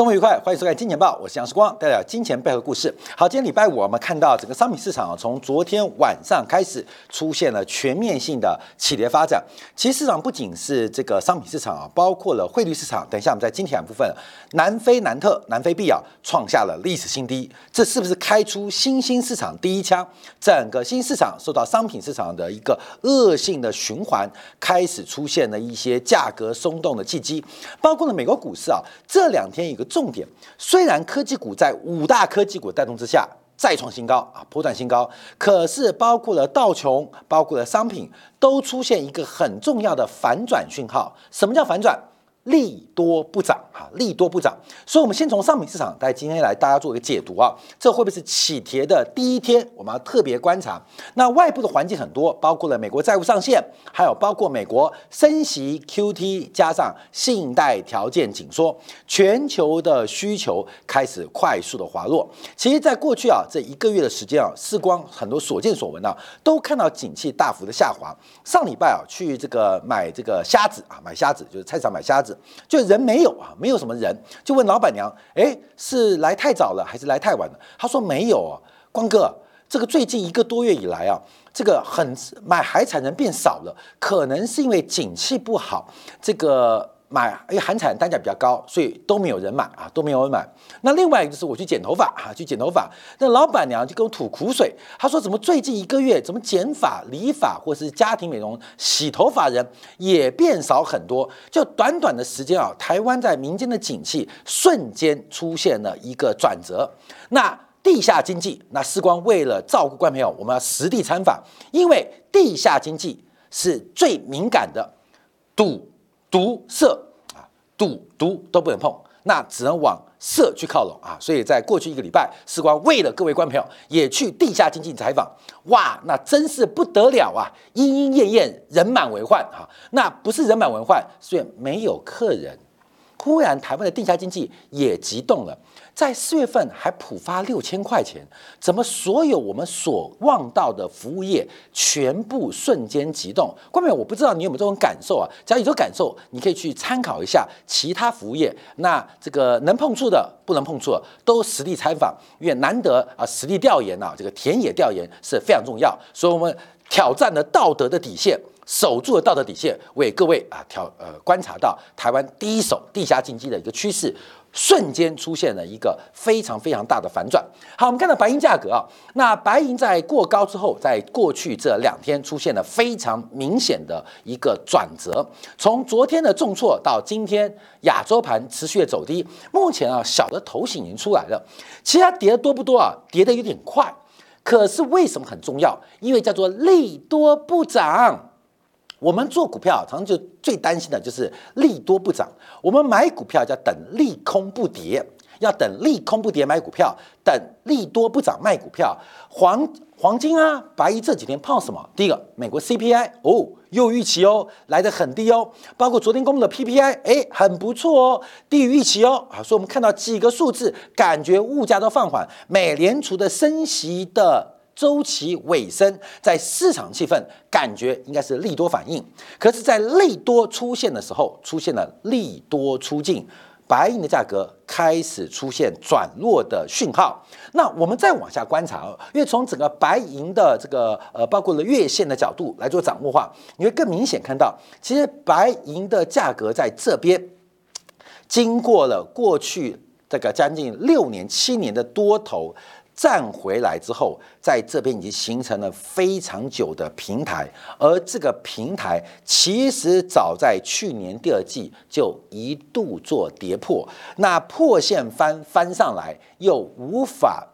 周末愉快，欢迎收看《金钱报》，我是杨世光，带来金钱背后故事。好，今天礼拜五，我们看到整个商品市场啊，从昨天晚上开始出现了全面性的起跌发展。其实市场不仅是这个商品市场啊，包括了汇率市场。等一下我们在金钱部分，南非南特、南非币啊创下了历史新低，这是不是开出新兴市场第一枪？整个新市场受到商品市场的一个恶性的循环，开始出现了一些价格松动的契机，包括了美国股市啊，这两天有。个重点，虽然科技股在五大科技股带动之下再创新高啊，破断新高，可是包括了道琼，包括了商品，都出现一个很重要的反转讯号。什么叫反转？利多不涨，利多不涨，所以，我们先从商品市场，在今天来大家做一个解读啊，这会不会是起跌的第一天？我们要特别观察。那外部的环境很多，包括了美国债务上限，还有包括美国升息、QT 加上信贷条件紧缩，全球的需求开始快速的滑落。其实，在过去啊，这一个月的时间啊，时光很多所见所闻啊，都看到景气大幅的下滑。上礼拜啊，去这个买这个虾子啊，买虾子就是菜场买虾子。就人没有啊，没有什么人，就问老板娘，哎，是来太早了还是来太晚了？他说没有啊，光哥，这个最近一个多月以来啊，这个很买海产人变少了，可能是因为景气不好，这个。买，因为韩产单价比较高，所以都没有人买啊，都没有人买。那另外一个就是我去剪头发啊，去剪头发，那老板娘就跟我吐苦水，她说怎么最近一个月，怎么剪发、理发或是家庭美容、洗头发人也变少很多？就短短的时间啊，台湾在民间的景气瞬间出现了一个转折。那地下经济，那时光为了照顾观众朋友，我们要实地参访，因为地下经济是最敏感的，赌。毒色啊，赌毒都不能碰，那只能往色去靠拢啊。所以在过去一个礼拜，时光为了各位观众朋友也去地下经济采访，哇，那真是不得了啊，莺莺燕燕，人满为患哈。那不是人满为患，所以没有客人。突然，台湾的地下经济也急动了。在四月份还普发六千块钱，怎么所有我们所望到的服务业全部瞬间急动？冠冕我不知道你有没有这种感受啊？只要有这种感受，你可以去参考一下其他服务业。那这个能碰触的、不能碰触的，都实地采访，因为难得啊，实地调研啊，这个田野调研是非常重要。所以，我们挑战了道德的底线。守住了道德底线，为各位啊调呃观察到台湾第一手地下经济的一个趋势，瞬间出现了一个非常非常大的反转。好，我们看到白银价格啊，那白银在过高之后，在过去这两天出现了非常明显的一个转折，从昨天的重挫到今天亚洲盘持续的走低，目前啊小的头型已经出来了，其他跌的多不多啊？跌的有点快，可是为什么很重要？因为叫做利多不涨。我们做股票，常常就最担心的就是利多不涨。我们买股票要等利空不跌，要等利空不跌买股票，等利多不涨卖股票。黄黄金啊，白银这几天泡什么？第一个，美国 CPI 哦，又预期哦，来的很低哦。包括昨天公布的 PPI，哎，很不错哦，低于预期哦。啊，所以我们看到几个数字，感觉物价都放缓。美联储的升息的。周期尾声，在市场气氛感觉应该是利多反应，可是，在利多出现的时候，出现了利多出尽，白银的价格开始出现转弱的讯号。那我们再往下观察，因为从整个白银的这个呃，包括了月线的角度来做掌握话，你会更明显看到，其实白银的价格在这边经过了过去这个将近六年、七年的多头。站回来之后，在这边已经形成了非常久的平台，而这个平台其实早在去年第二季就一度做跌破，那破线翻翻上来又无法。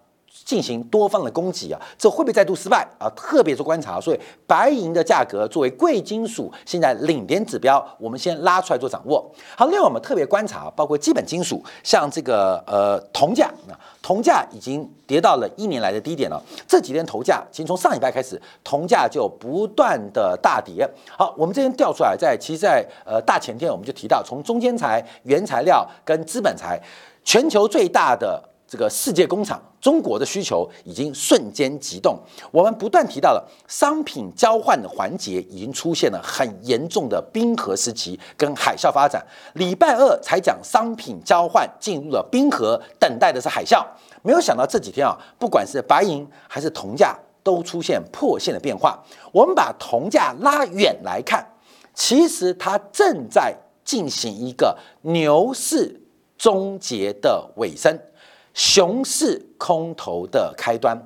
进行多方的攻击啊，这会不会再度失败啊？特别做观察，所以白银的价格作为贵金属，现在领跌指标，我们先拉出来做掌握。好，另外我们特别观察，包括基本金属，像这个呃铜价啊，铜价已经跌到了一年来的低点了。这几天铜价，其实从上礼拜开始，铜价就不断的大跌。好，我们这边调出来，在其实，在呃大前天我们就提到，从中间材、原材料跟资本材，全球最大的。这个世界工厂，中国的需求已经瞬间急动。我们不断提到了商品交换的环节已经出现了很严重的冰河时期跟海啸发展。礼拜二才讲商品交换进入了冰河，等待的是海啸。没有想到这几天啊，不管是白银还是铜价都出现破线的变化。我们把铜价拉远来看，其实它正在进行一个牛市。终结的尾声，熊市空头的开端。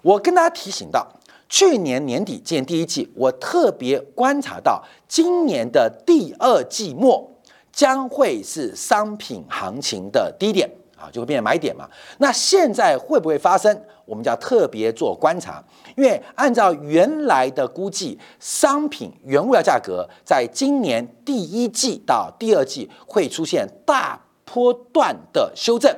我跟大家提醒到，去年年底见第一季，我特别观察到，今年的第二季末将会是商品行情的低点啊，就会变成买点嘛。那现在会不会发生？我们就要特别做观察，因为按照原来的估计，商品原物料价格在今年第一季到第二季会出现大。波段的修正，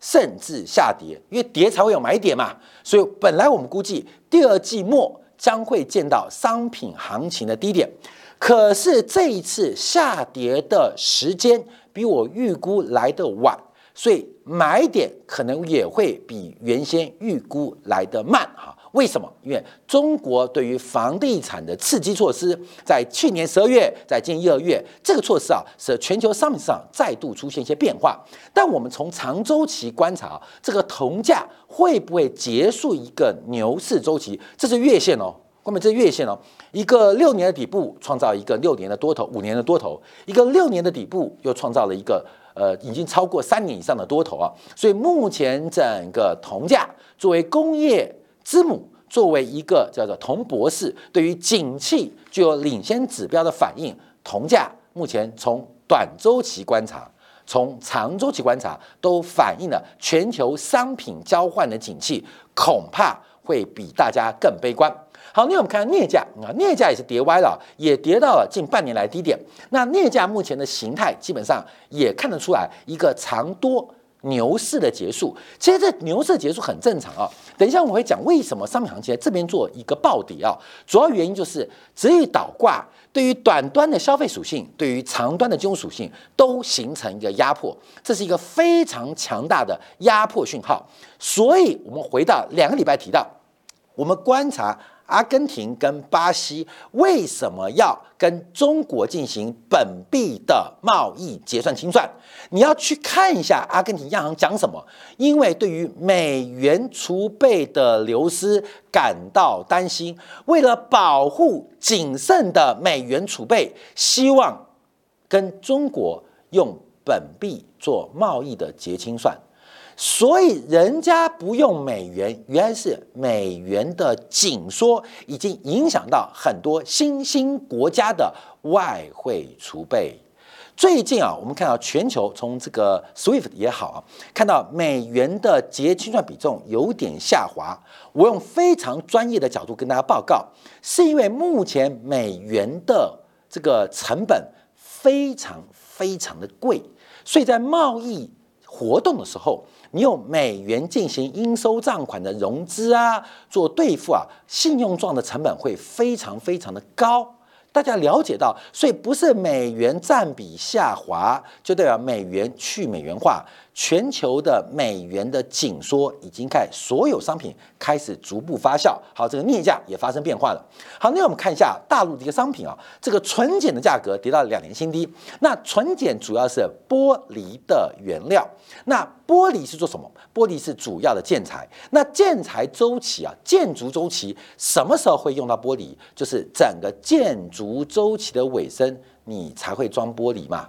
甚至下跌，因为跌才会有买点嘛。所以本来我们估计第二季末将会见到商品行情的低点，可是这一次下跌的时间比我预估来的晚，所以买点可能也会比原先预估来的慢哈。为什么？因为中国对于房地产的刺激措施，在去年十二月，在今年一二月，这个措施啊，使全球商品市场再度出现一些变化。但我们从长周期观察，这个铜价会不会结束一个牛市周期？这是月线哦，关门这是月线哦，一个六年的底部创造一个六年的多头，五年的多头，一个六年的底部又创造了一个呃，已经超过三年以上的多头啊。所以目前整个铜价作为工业。之母作为一个叫做铜博士，对于景气具有领先指标的反应，铜价目前从短周期观察，从长周期观察，都反映了全球商品交换的景气，恐怕会比大家更悲观。好，那我们看镍价啊，镍价也是跌歪了，也跌到了近半年来低点。那镍价目前的形态基本上也看得出来一个长多。牛市的结束，其实这牛市结束很正常啊。等一下我会讲为什么商品行情在这边做一个暴跌啊。主要原因就是直遇倒挂，对于短端的消费属性，对于长端的金融属性都形成一个压迫，这是一个非常强大的压迫讯号。所以，我们回到两个礼拜提到，我们观察。阿根廷跟巴西为什么要跟中国进行本币的贸易结算清算？你要去看一下阿根廷央行讲什么，因为对于美元储备的流失感到担心，为了保护谨慎的美元储备，希望跟中国用本币做贸易的结清算。所以人家不用美元，原来是美元的紧缩已经影响到很多新兴国家的外汇储备。最近啊，我们看到全球从这个 SWIFT 也好啊，看到美元的结清算比重有点下滑。我用非常专业的角度跟大家报告，是因为目前美元的这个成本非常非常的贵，所以在贸易活动的时候。你用美元进行应收账款的融资啊，做兑付啊，信用状的成本会非常非常的高。大家了解到，所以不是美元占比下滑，就代表美元去美元化。全球的美元的紧缩已经开，所有商品开始逐步发酵。好，这个镍价也发生变化了。好，那我们看一下大陆的一个商品啊，这个纯碱的价格跌到两年新低。那纯碱主要是玻璃的原料。那玻璃是做什么？玻璃是主要的建材。那建材周期啊，建筑周期什么时候会用到玻璃？就是整个建筑周期的尾声，你才会装玻璃嘛。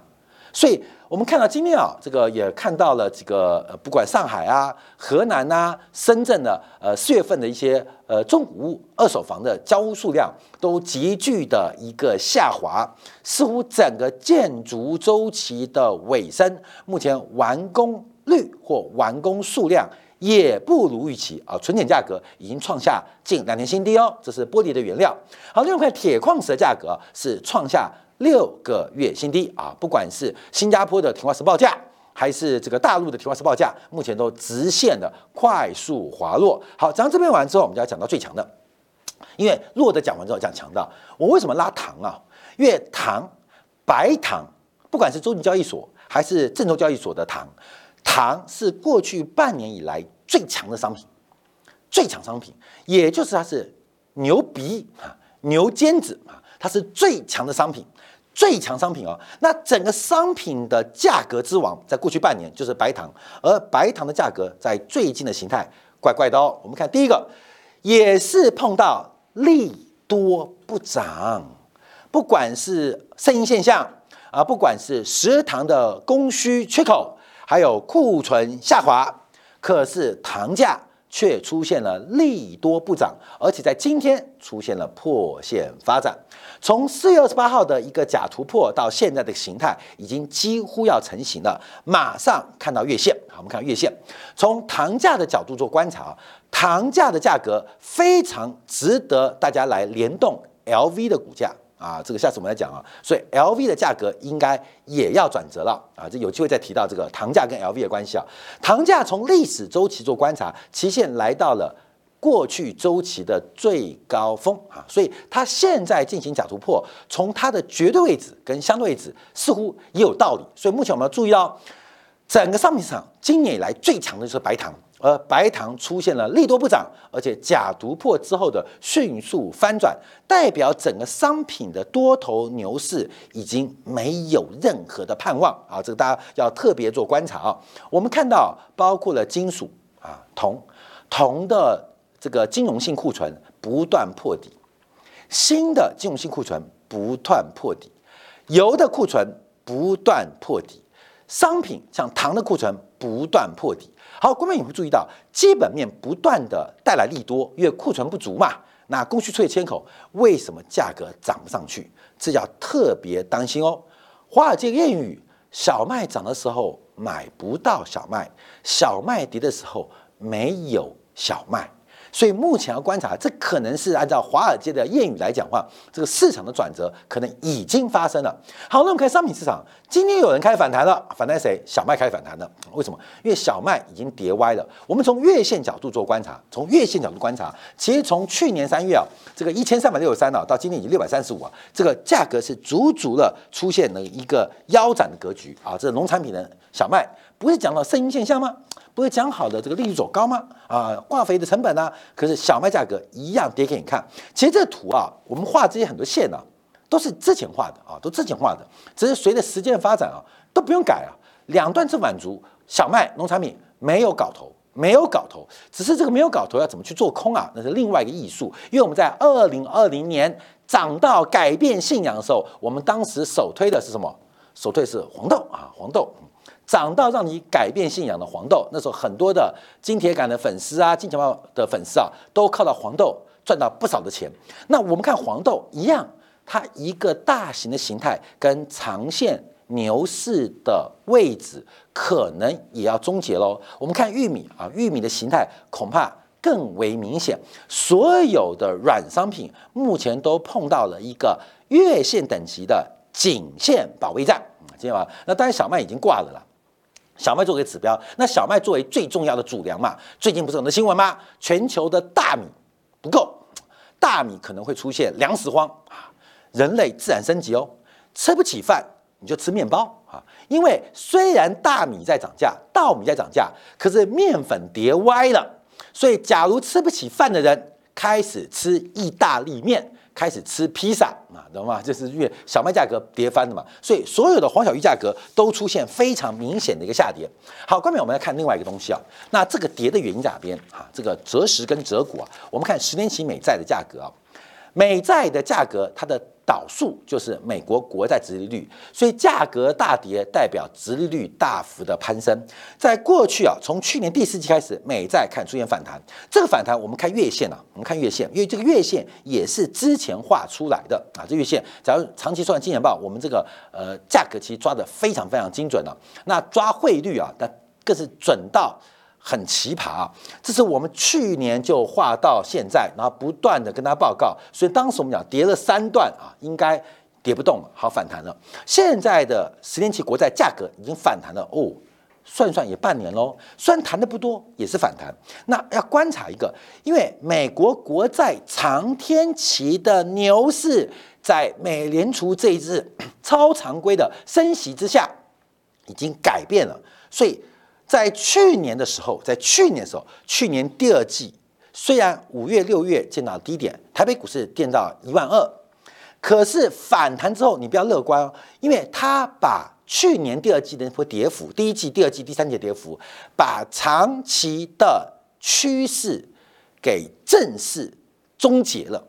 所以。我们看到今天啊，这个也看到了这个呃，不管上海啊、河南呐、深圳的呃四月份的一些呃中古物二手房的交屋数量都急剧的一个下滑，似乎整个建筑周期的尾声，目前完工率或完工数量也不如预期啊，纯碱价格已经创下近两年新低哦，这是玻璃的原料。好，另外看铁矿石的价格是创下。六个月新低啊！不管是新加坡的铁矿石报价，还是这个大陆的铁矿石报价，目前都直线的快速滑落。好，讲到这边完之后，我们就要讲到最强的，因为弱的讲完之后讲强的。我为什么拉糖啊？因为糖，白糖，不管是中级交易所还是郑州交易所的糖，糖是过去半年以来最强的商品，最强商品，也就是它是牛鼻啊，牛尖子啊，它是最强的商品，最强商品哦。那整个商品的价格之王，在过去半年就是白糖，而白糖的价格在最近的形态怪怪的哦。我们看第一个，也是碰到利多不涨，不管是生意现象啊，不管是食糖的供需缺口。还有库存下滑，可是糖价却出现了利多不涨，而且在今天出现了破线发展。从四月二十八号的一个假突破到现在的形态，已经几乎要成型了。马上看到月线，好，我们看月线。从糖价的角度做观察，糖价的价格非常值得大家来联动 LV 的股价。啊，这个下次我们来讲啊，所以 L V 的价格应该也要转折了啊，这有机会再提到这个糖价跟 L V 的关系啊。糖价从历史周期做观察，期限来到了过去周期的最高峰啊，所以它现在进行假突破，从它的绝对位置跟相对位置似乎也有道理，所以目前我们要注意到整个商品市场今年以来最强的就是白糖。而白糖出现了利多不涨，而且假突破之后的迅速翻转，代表整个商品的多头牛市已经没有任何的盼望啊！这个大家要特别做观察啊。我们看到，包括了金属啊，铜，铜的这个金融性库存不断破底，新的金融性库存不断破底，油的库存不断破底，商品像糖的库存不断破底。好，观众也会注意到，基本面不断的带来利多，因为库存不足嘛。那供需出现缺口，为什么价格涨不上去？这叫特别担心哦。华尔街谚语：小麦涨的时候买不到小麦，小麦跌的时候没有小麦。所以目前要观察，这可能是按照华尔街的谚语来讲话，这个市场的转折可能已经发生了。好，那我们看商品市场，今天有人开始反弹了，反弹谁？小麦开始反弹了，为什么？因为小麦已经跌歪了。我们从月线角度做观察，从月线角度观察，其实从去年三月啊，这个一千三百六十三啊，到今天已经六百三十五啊，这个价格是足足的出现了一个腰斩的格局啊。这农产品的小麦，不是讲到声音现象吗？不是讲好的这个利率走高吗？啊，化肥的成本呢？可是小麦价格一样跌给你看。其实这图啊，我们画这些很多线呢，都是之前画的啊，都之前画的，只是随着时间的发展啊，都不用改啊。两段是满足，小麦农产品没有搞头，没有搞头，只是这个没有搞头要怎么去做空啊？那是另外一个艺术。因为我们在二零二零年涨到改变信仰的时候，我们当时首推的是什么？首推是黄豆啊，黄豆。涨到让你改变信仰的黄豆，那时候很多的金铁杆的粉丝啊，金钱豹的粉丝啊，都靠到黄豆赚到不少的钱。那我们看黄豆一样，它一个大型的形态跟长线牛市的位置可能也要终结喽。我们看玉米啊，玉米的形态恐怕更为明显。所有的软商品目前都碰到了一个月线等级的颈线保卫战今天吧？那当然小麦已经挂了了。小麦作为指标，那小麦作为最重要的主粮嘛，最近不是很多新闻吗？全球的大米不够，大米可能会出现粮食荒啊，人类自然升级哦，吃不起饭你就吃面包啊，因为虽然大米在涨价，稻米在涨价，可是面粉跌歪了，所以假如吃不起饭的人开始吃意大利面。开始吃披萨啊，懂吗？就是因为小麦价格跌翻了嘛，所以所有的黄小鱼价格都出现非常明显的一个下跌。好，下面我们来看另外一个东西啊，那这个跌的原因在哪边啊？这个折实跟折股啊，我们看十年期美债的价格啊，美债的价格它的。导数就是美国国债殖利率，所以价格大跌代表殖利率大幅的攀升。在过去啊，从去年第四季开始，美债看出现反弹。这个反弹我们看月线啊，我们看月线，因为这个月线也是之前画出来的啊。这月线，假如长期算金钱报，我们这个呃价格其实抓的非常非常精准了。那抓汇率啊，那更是准到。很奇葩啊！这是我们去年就画到现在，然后不断的跟他报告，所以当时我们讲跌了三段啊，应该跌不动了，好反弹了。现在的十年期国债价格已经反弹了哦，算算也半年喽，虽然弹的不多，也是反弹。那要观察一个，因为美国国债长天期的牛市，在美联储这一支 超常规的升息之下，已经改变了，所以。在去年的时候，在去年的时候，去年第二季虽然五月、六月见到低点，台北股市跌到一万二，可是反弹之后你不要乐观哦，因为它把去年第二季的那波跌幅，第一季、第二季、第三季跌幅，把长期的趋势给正式终结了，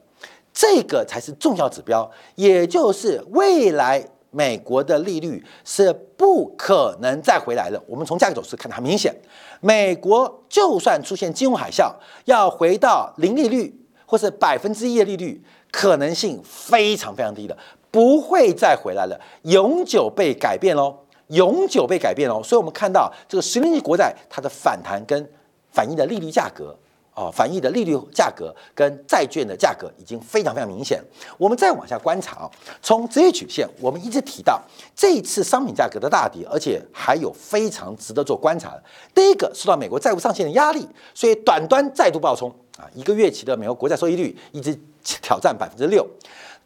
这个才是重要指标，也就是未来。美国的利率是不可能再回来了。我们从价格走势看得很明显，美国就算出现金融海啸，要回到零利率或是百分之一的利率，可能性非常非常低的，不会再回来了，永久被改变喽，永久被改变喽。所以，我们看到这个十年期国债它的反弹跟反映的利率价格。啊，反映的利率价格跟债券的价格已经非常非常明显。我们再往下观察啊，从职业曲线，我们一直提到这一次商品价格的大跌，而且还有非常值得做观察的。第一个受到美国债务上限的压力，所以短端再度暴冲啊，一个月期的美国国债收益率一直挑战百分之六。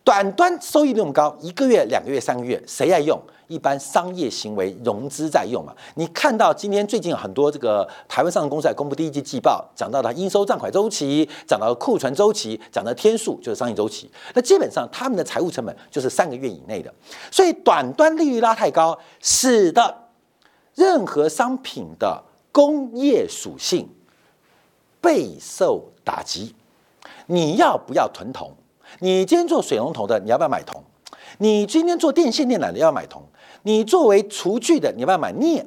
短端收益那么高，一个月、两个月、三个月，谁爱用？一般商业行为融资在用嘛。你看到今天最近很多这个台湾上市公司在公布第一季季报，讲到的应收账款周期，讲到库存周期，讲的天数就是商业周期。那基本上他们的财务成本就是三个月以内的，所以短端利率拉太高，使得任何商品的工业属性备受打击。你要不要囤铜？你今天做水龙头的，你要不要买铜？你今天做电线电缆的要买铜。你作为厨具的，你要不要买镍？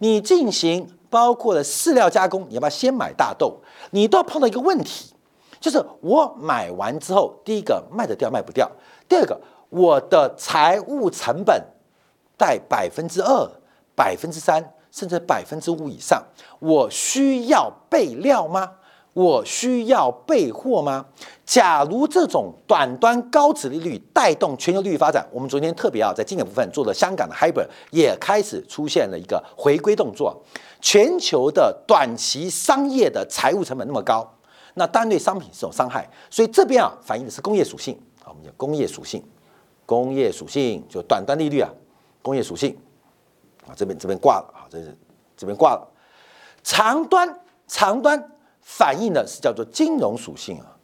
你进行包括了饲料加工，你要不要先买大豆？你都要碰到一个问题，就是我买完之后，第一个卖得掉卖不掉，第二个我的财务成本在百分之二、百分之三，甚至百分之五以上，我需要备料吗？我需要备货吗？假如这种短端高值利率带动全球利率发展，我们昨天特别啊，在经典部分做的香港的 Hyper 也开始出现了一个回归动作。全球的短期商业的财务成本那么高，那当然对商品是种伤害。所以这边啊，反映的是工业属性啊，我们讲工业属性，工业属性就短端利率啊，工业属性啊，这边这边挂了啊，这是这边挂了，长端长端。反映的是叫做金融属性啊，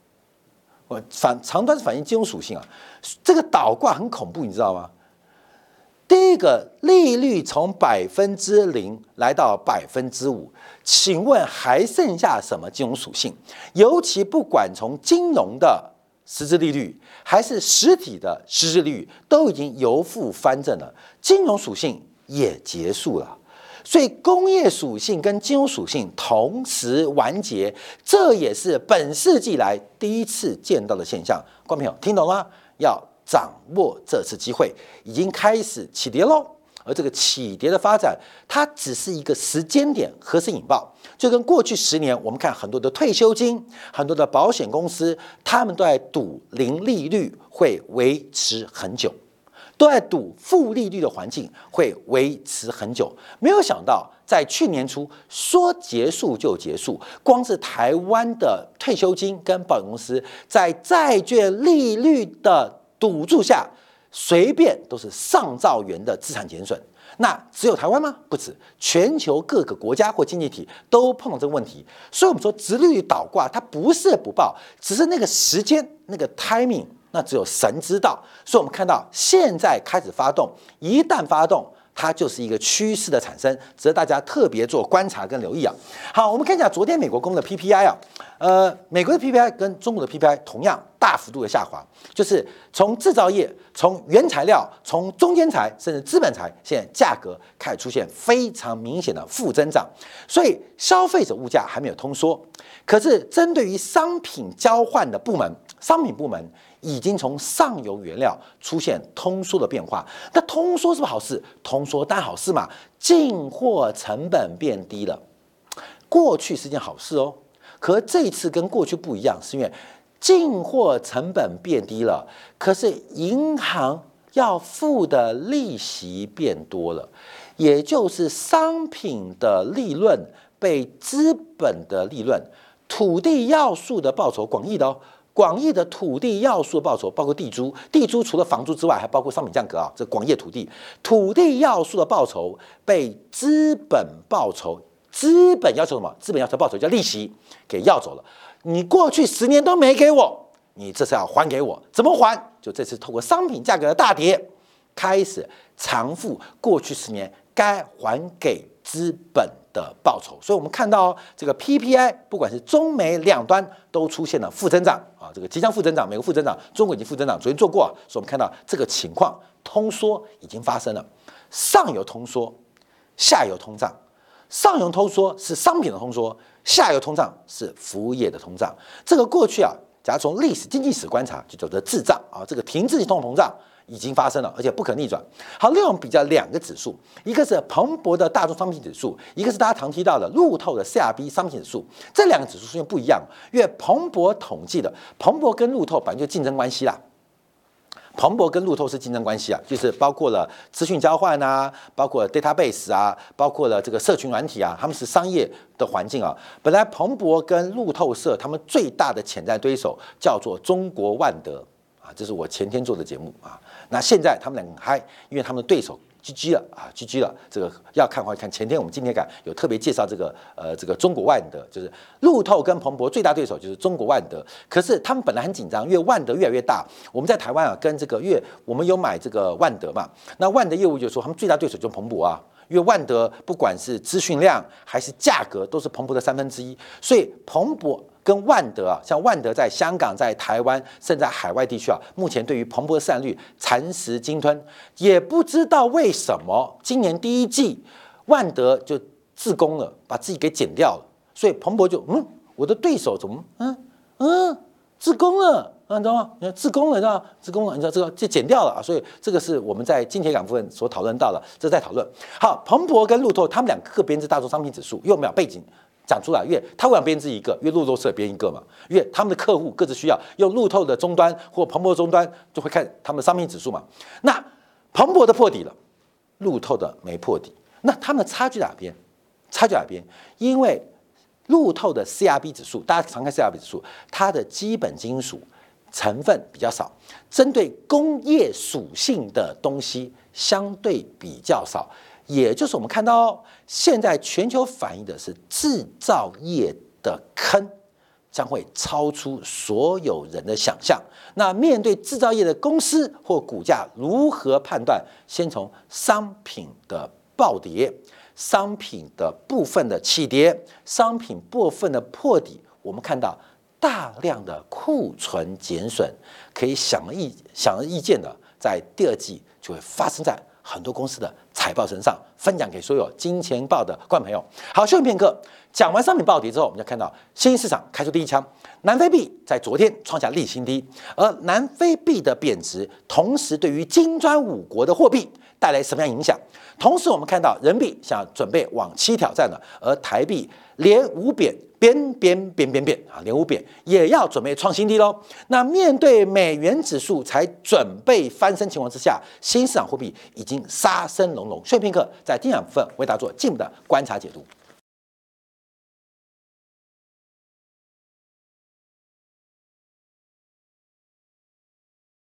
我反长端是反映金融属性啊，这个倒挂很恐怖，你知道吗？第一个利率从百分之零来到百分之五，请问还剩下什么金融属性？尤其不管从金融的实质利率还是实体的实质利率，都已经由负翻正了，金融属性也结束了。所以工业属性跟金融属性同时完结，这也是本世纪来第一次见到的现象。观众朋友听懂了吗？要掌握这次机会，已经开始起跌喽。而这个起跌的发展，它只是一个时间点，何时引爆？就跟过去十年，我们看很多的退休金、很多的保险公司，他们都在赌零利率会维持很久。都在赌负利率的环境会维持很久，没有想到在去年初说结束就结束，光是台湾的退休金跟保险公司在债券利率的赌注下，随便都是上兆元的资产减损。那只有台湾吗？不止，全球各个国家或经济体都碰到这个问题。所以，我们说直率倒挂，它不是不报，只是那个时间那个 timing。那只有神知道，所以我们看到现在开始发动，一旦发动，它就是一个趋势的产生，值得大家特别做观察跟留意啊。好，我们看一下昨天美国公布的 PPI 啊，呃，美国的 PPI 跟中国的 PPI 同样大幅度的下滑，就是从制造业、从原材料、从中间材甚至资本材，现在价格开始出现非常明显的负增长，所以消费者物价还没有通缩，可是针对于商品交换的部门，商品部门。已经从上游原料出现通缩的变化，那通缩是不是好事？通缩当然好事嘛，进货成本变低了，过去是件好事哦。可这次跟过去不一样，是因为进货成本变低了，可是银行要付的利息变多了，也就是商品的利润被资本的利润、土地要素的报酬广义的哦。广义的土地要素报酬，包括地租，地租除了房租之外，还包括商品价格啊。这广义土地土地要素的报酬被资本报酬资本要求什么？资本要求报酬叫利息，给要走了。你过去十年都没给我，你这次要还给我，怎么还？就这次透过商品价格的大跌，开始偿付过去十年该还给资本的报酬。所以，我们看到这个 PPI，不管是中美两端都出现了负增长啊，这个即将负增长，美国负增长，中国已经负增长。昨天做过，所以我们看到这个情况，通缩已经发生了，上游通缩，下游通胀。上游通缩是商品的通缩，下游通胀是服务业的通胀。这个过去啊，假如从历史经济史观察，就叫做滞胀啊，这个停滞性通膨胀已经发生了，而且不可逆转。好，另外我们比较两个指数，一个是彭博的大众商品指数，一个是大家常提到的路透的 CRB 商品指数。这两个指数出现不一样，因为彭博统计的，彭博跟路透本来就竞争关系啦。彭博跟路透是竞争关系啊，就是包括了资讯交换啊，包括 database 啊，包括了这个社群软体啊，他们是商业的环境啊。本来彭博跟路透社他们最大的潜在对手叫做中国万德这是我前天做的节目啊。那现在他们两个嗨，因为他们的对手。GG 了啊，GG 了，这个要看话看。前天我们今天感有特别介绍这个呃这个中国万德，就是路透跟彭博最大对手就是中国万德。可是他们本来很紧张，因为万德越来越大。我们在台湾啊，跟这个越我们有买这个万德嘛，那万德业务就说他们最大对手就是彭博啊，因为万德不管是资讯量还是价格都是彭博的三分之一，所以彭博。跟万德啊，像万德在香港、在台湾，甚至在海外地区啊，目前对于彭博的市占率蚕食鲸吞，也不知道为什么今年第一季万德就自宫了，把自己给减掉了，所以彭博就嗯，我的对手怎么嗯嗯自宫了啊，你知道吗？你看自宫了，你知道自宫了，你知道这个就减掉了啊，所以这个是我们在金铁港部分所讨论到的，这在讨论。好，彭博跟路透他们两个各编制大众商品指数，又没有背景。讲出来，因为他为什么编制一个？因为路透社编一个嘛。因为他们的客户各自需要用路透的终端或彭博终端，就会看他们的商品指数嘛。那彭博的破底了，路透的没破底，那他们的差距哪边？差距哪边？因为路透的 CRB 指数，大家常看 CRB 指数，它的基本金属成分比较少，针对工业属性的东西相对比较少。也就是我们看到，现在全球反映的是制造业的坑将会超出所有人的想象。那面对制造业的公司或股价如何判断？先从商品的暴跌、商品的部分的起跌、商品部分的破底，我们看到大量的库存减损，可以想意想而易见的，在第二季就会发生在。很多公司的财报身上分享给所有金钱报的观众朋友。好，休息片刻，讲完商品暴跌之后，我们就看到新兴市场开出第一枪。南非币在昨天创下历史新低，而南非币的贬值，同时对于金砖五国的货币带来什么样影响？同时，我们看到人民币想准备往七挑战了，而台币连五贬。边边边边边啊，连五贬也要准备创新低喽。那面对美元指数才准备翻身情况之下，新市场货币已经杀声隆隆。碎片刻在第二部分为大家做进一步的观察解读。